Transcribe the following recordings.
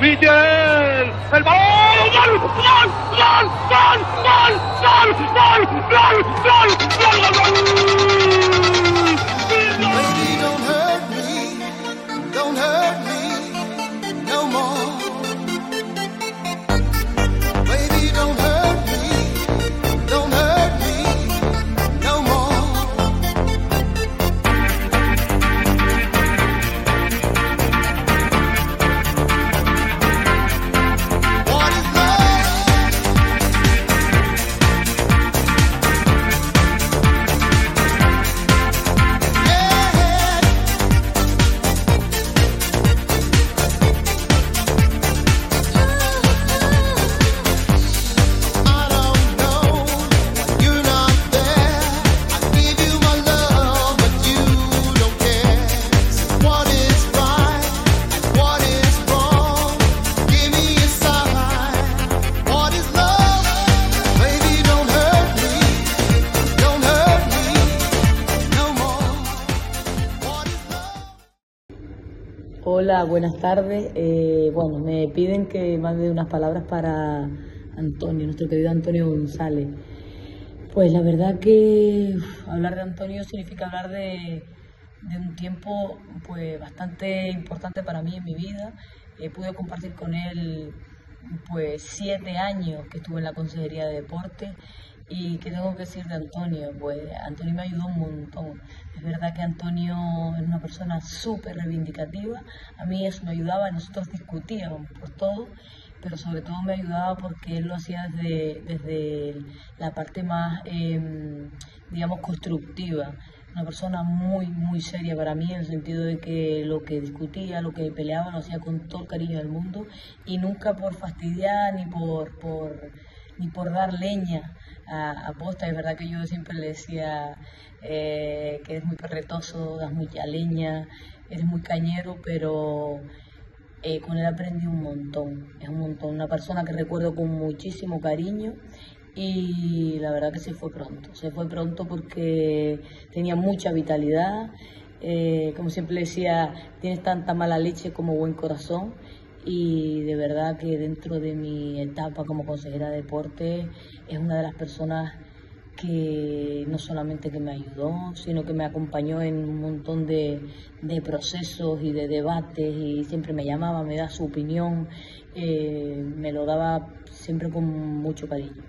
Miguel, el balón, gol, gol, gol, gol, gol, gol, gol, gol, gol, Hola, buenas tardes. Eh, bueno, me piden que mande unas palabras para Antonio, nuestro querido Antonio González. Pues la verdad que hablar de Antonio significa hablar de, de un tiempo pues bastante importante para mí en mi vida. Eh, pude compartir con él pues siete años que estuve en la Consejería de Deporte y qué tengo que decir de Antonio, pues Antonio me ayudó un montón. Es verdad que Antonio es una persona súper reivindicativa, a mí eso me ayudaba, nosotros discutíamos por todo, pero sobre todo me ayudaba porque él lo hacía desde, desde la parte más, em, digamos, constructiva. Una persona muy, muy seria para mí, en el sentido de que lo que discutía, lo que peleaba, lo hacía con todo el cariño del mundo y nunca por fastidiar ni por, por, ni por dar leña a, a posta. Es verdad que yo siempre le decía eh, que eres muy perretoso, das mucha leña, eres muy cañero, pero eh, con él aprendí un montón, es un montón. Una persona que recuerdo con muchísimo cariño y la verdad que se fue pronto. Se fue pronto porque tenía mucha vitalidad. eh, como siempre decía, tienes tanta mala leche como buen corazón. Y de verdad que dentro de mi etapa como consejera de deporte es una de las personas que no solamente que me ayudó, sino que me acompañó en un montón de, de procesos y de debates y siempre me llamaba, me daba su opinión, eh, me lo daba siempre con mucho cariño.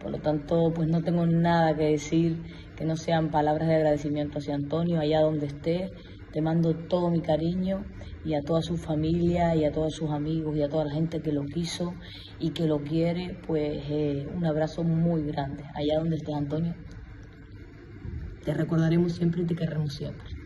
Por lo tanto, pues no tengo nada que decir que no sean palabras de agradecimiento hacia Antonio, allá donde esté. Te mando todo mi cariño y a toda su familia y a todos sus amigos y a toda la gente que lo quiso y que lo quiere, pues eh, un abrazo muy grande. Allá donde estés, Antonio, te recordaremos siempre y te querremos siempre.